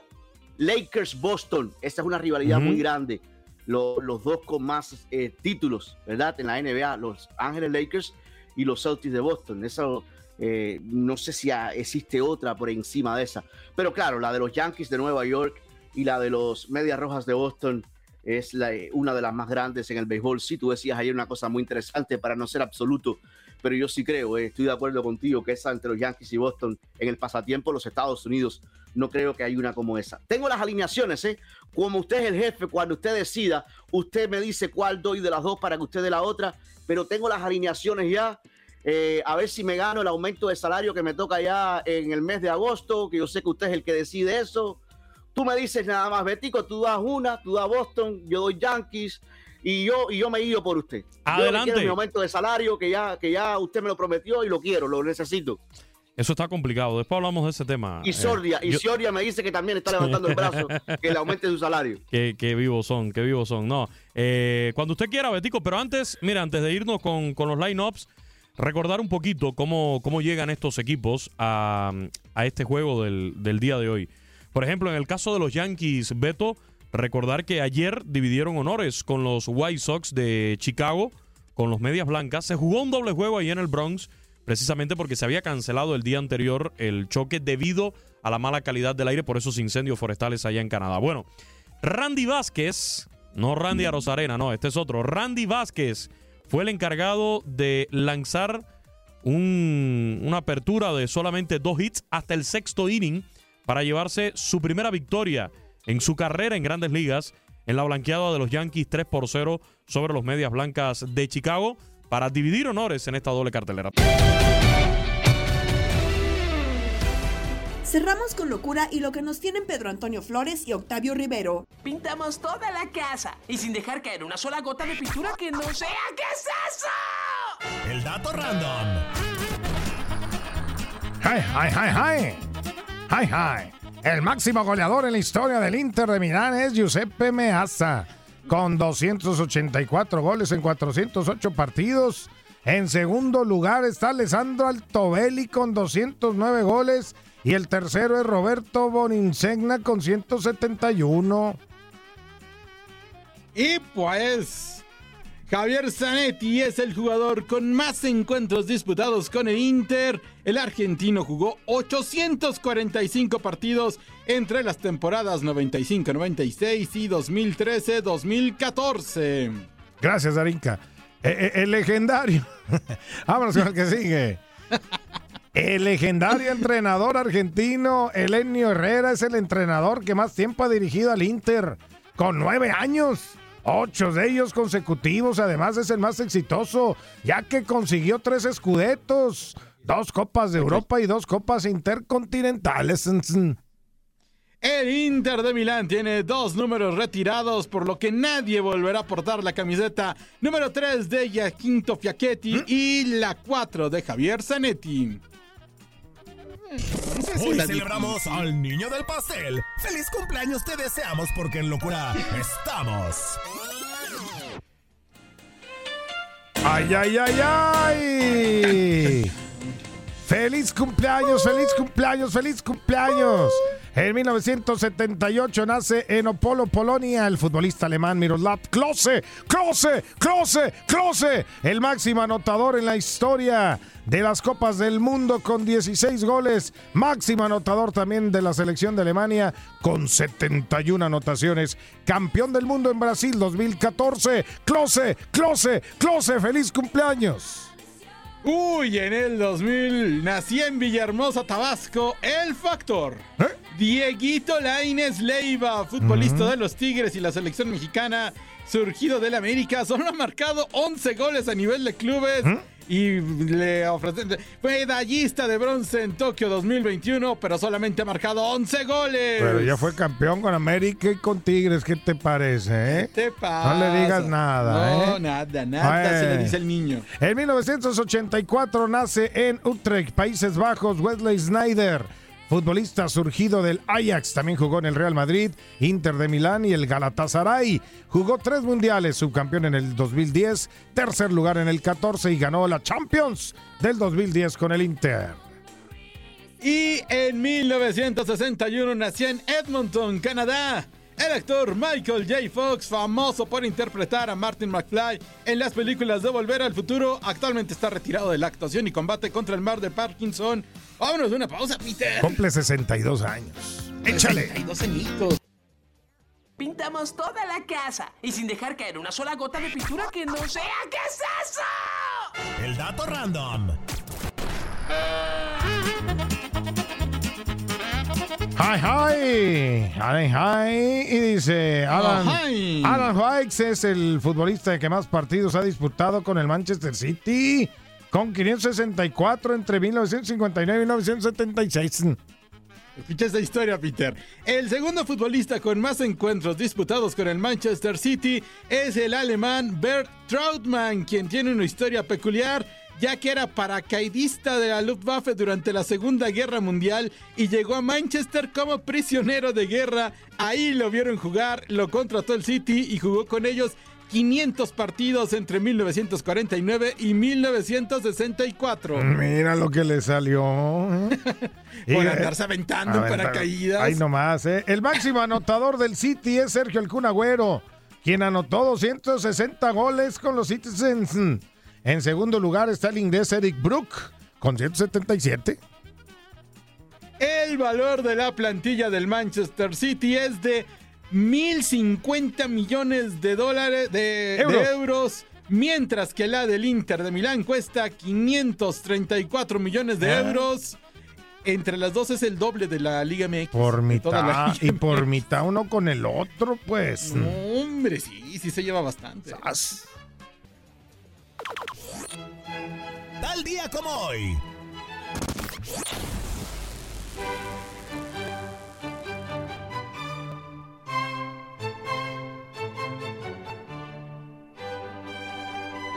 Lakers-Boston, esa es una rivalidad muy grande. Lo- los dos con más eh, títulos, ¿verdad? En la NBA, los Ángeles Lakers y los Celtics de Boston. Eso, eh, no sé si existe otra por encima de esa. Pero claro, la de los Yankees de Nueva York y la de los Medias Rojas de Boston es eh, una de las más grandes en el béisbol. Sí, tú decías ayer una cosa muy interesante para no ser absoluto, pero yo sí creo, eh, estoy de acuerdo contigo que esa entre los Yankees y Boston en el pasatiempo de los Estados Unidos, no creo que hay una como esa. Tengo las alineaciones, ¿eh? Como usted es el jefe, cuando usted decida, usted me dice cuál doy de las dos para que usted dé la otra, pero tengo las alineaciones ya. Eh, a ver si me gano el aumento de salario que me toca ya en el mes de agosto, que yo sé que usted es el que decide eso. Tú me dices nada más, Betico, tú das una, tú das Boston, yo doy Yankees y yo, y yo me guío por usted. Yo Adelante. quiero mi aumento de salario que ya, que ya usted me lo prometió y lo quiero, lo necesito. Eso está complicado. Después hablamos de ese tema. Y Eh, Sordia, y yo- me dice que también está levantando el brazo, que le aumente su salario. Qué, qué vivos son, qué vivos son. No, eh, cuando usted quiera, Betico, pero antes, mira, antes de irnos con, con los lineups, recordar un poquito cómo, cómo llegan estos equipos a, a este juego del, del día de hoy. Por ejemplo, en el caso de los Yankees, Beto, recordar que ayer dividieron honores con los White Sox de Chicago, con los Medias Blancas. Se jugó un doble juego ahí en el Bronx, precisamente porque se había cancelado el día anterior el choque debido a la mala calidad del aire por esos incendios forestales allá en Canadá. Bueno, Randy Vázquez, no Randy Arozarena, no, este es otro. Randy Vázquez fue el encargado de lanzar un- una apertura de solamente dos hits hasta el sexto inning para llevarse su primera victoria en su carrera en grandes ligas en la blanqueada de los Yankees 3 por 0 sobre los Medias Blancas de Chicago para dividir honores en esta doble cartelera. Cerramos con locura y lo que nos tienen Pedro Antonio Flores y Octavio Rivero. Pintamos toda la casa y sin dejar caer una sola gota de pintura que no sea. ¿Qué es eso? El dato random. ¡Ay, ay, ay, ay! ¡Ay, ay! El máximo goleador en la historia del Inter de Milán es Giuseppe Meazza, con 284 goles en 408 partidos. En segundo lugar está Alessandro Altobelli con 209 goles. Y el tercero es Roberto Boninsegna con 171. Y pues, Javier Zanetti es el jugador con más encuentros disputados con el Inter. El argentino jugó 845 partidos entre las temporadas 95-96 y 2013-2014. Gracias, Darinka. Eh, eh, el legendario. Vámonos con el que sigue. El legendario entrenador argentino Elenio Herrera es el entrenador que más tiempo ha dirigido al Inter, con nueve años. Ocho de ellos consecutivos, además es el más exitoso, ya que consiguió tres escudetos, dos copas de Europa y dos copas intercontinentales. El Inter de Milán tiene dos números retirados, por lo que nadie volverá a portar la camiseta número 3 de Giaquinto Fiacchetti y la 4 de Javier Zanetti. Hoy celebramos al niño del pastel. ¡Feliz cumpleaños te deseamos porque en locura estamos! ¡Ay, ay, ay, ay! ¡Feliz cumpleaños, feliz cumpleaños, feliz cumpleaños! En 1978 nace en Opolo, Polonia, el futbolista alemán Miroslav Klose, Klose, Klose, Klose, el máximo anotador en la historia de las Copas del Mundo con 16 goles, máximo anotador también de la selección de Alemania con 71 anotaciones, campeón del mundo en Brasil 2014, Klose, Klose, Klose, feliz cumpleaños. Uy, en el 2000 nací en Villahermosa, Tabasco, el factor. Dieguito Laines Leiva, futbolista de los Tigres y la selección mexicana, surgido del América, solo ha marcado 11 goles a nivel de clubes. Y le ofrecen. Medallista de bronce en Tokio 2021, pero solamente ha marcado 11 goles. Pero ya fue campeón con América y con Tigres, ¿qué te parece, eh? ¿Qué te pasa? No le digas nada, No, ¿eh? nada, nada, se le dice el niño. En 1984 nace en Utrecht, Países Bajos, Wesley Snyder, futbolista surgido del Ajax. También jugó en el Real Madrid, Inter de Milán y el Galatasaray. Jugó tres mundiales, subcampeón en el 2010, tercer lugar en el 14 y ganó la Champions del 2010 con el Inter. Y en 1961 nació en Edmonton, Canadá. El actor Michael J. Fox, famoso por interpretar a Martin McFly en las películas de Volver al Futuro, actualmente está retirado de la actuación y combate contra el mar de Parkinson. Vámonos, una pausa, Peter. Cumple 62 años. Échale. 62 añitos. Pintamos toda la casa y sin dejar caer una sola gota de pintura que no sea. ¿Qué es eso? El dato random. Hi, hi. Hi, hi. Y dice Alan, Oh, hi. Alan Hikes es el futbolista que más partidos ha disputado con el Manchester City. Con 564 entre 1959 y 1976. Escucha esta historia, Peter. El segundo futbolista con más encuentros disputados con el Manchester City es el alemán Bert Trautmann, quien tiene una historia peculiar, ya que era paracaidista de la Luftwaffe durante la Segunda Guerra Mundial y llegó a Manchester como prisionero de guerra. Ahí lo vieron jugar, lo contrató el City y jugó con ellos 500 partidos entre 1949 y 1964. Mira lo que le salió. Por Y, andarse aventando en paracaídas. Ahí nomás, ¿eh? El máximo anotador del City es Sergio El Kun Agüero, quien anotó 260 goles con los Citizens. En segundo lugar está el inglés Eric Brook, con 177. El valor de la plantilla del Manchester City es de 1.050 millones de dólares de, de Euros. Mientras que la del Inter de Milán cuesta 534 millones de Ah. euros. Entre las dos es el doble de la Liga MX. Por mitad, y por mitad uno con el otro, pues. No, hombre, sí, sí se lleva bastante. Tal día como hoy.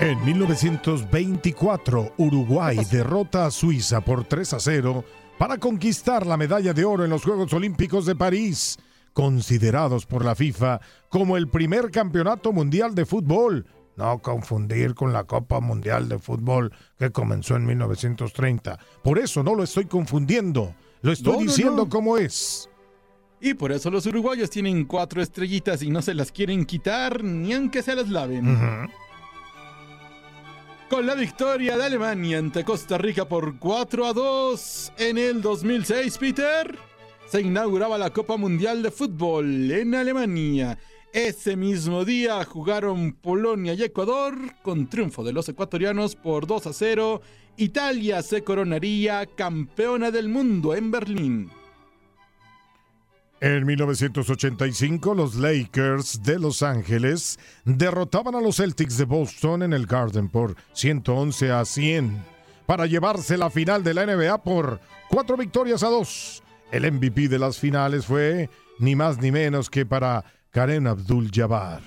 En 1924, Uruguay derrota a Suiza por 3 a 0 para conquistar la medalla de oro en los Juegos Olímpicos de París, considerados por la FIFA como el primer campeonato mundial de fútbol. No confundir con la Copa Mundial de Fútbol que comenzó en 1930. Por eso no lo estoy confundiendo. Lo estoy No, diciendo no. como es. Y por eso los uruguayos tienen cuatro estrellitas y no se las quieren quitar ni aunque se las laven. Con la victoria de Alemania ante Costa Rica por 4 a 2 en el 2006, Peter, se inauguraba la Copa Mundial de Fútbol en Alemania. Ese mismo día jugaron Polonia y Ecuador con triunfo de los ecuatorianos por 2 a 0. Italia se coronaría campeona del mundo en Berlín. En 1985, los Lakers de Los Ángeles derrotaban a los Celtics de Boston en el Garden por 111 a 100 para llevarse la final de la NBA por cuatro victorias a dos. El MVP de las finales fue ni más ni menos que para Karen Abdul-Jabbar.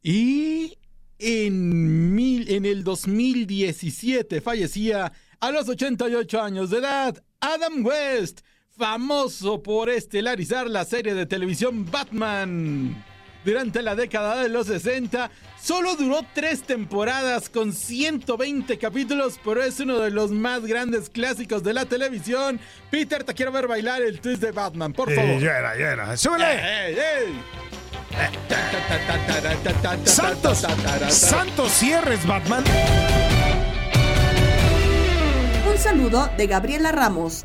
Y en, mil, en el 2017 fallecía a los 88 años de edad Adam West, famoso por estelarizar la serie de televisión Batman. Durante la década de los 60, solo duró tres temporadas con 120 capítulos, pero es uno de los más grandes clásicos de la televisión. Peter, te quiero ver bailar el twist de Batman, por Eh, favor. ya era, ya era. ¡Súbele! ¡Santos! ¡Santos cierres, Batman! Un saludo de Gabriela Ramos.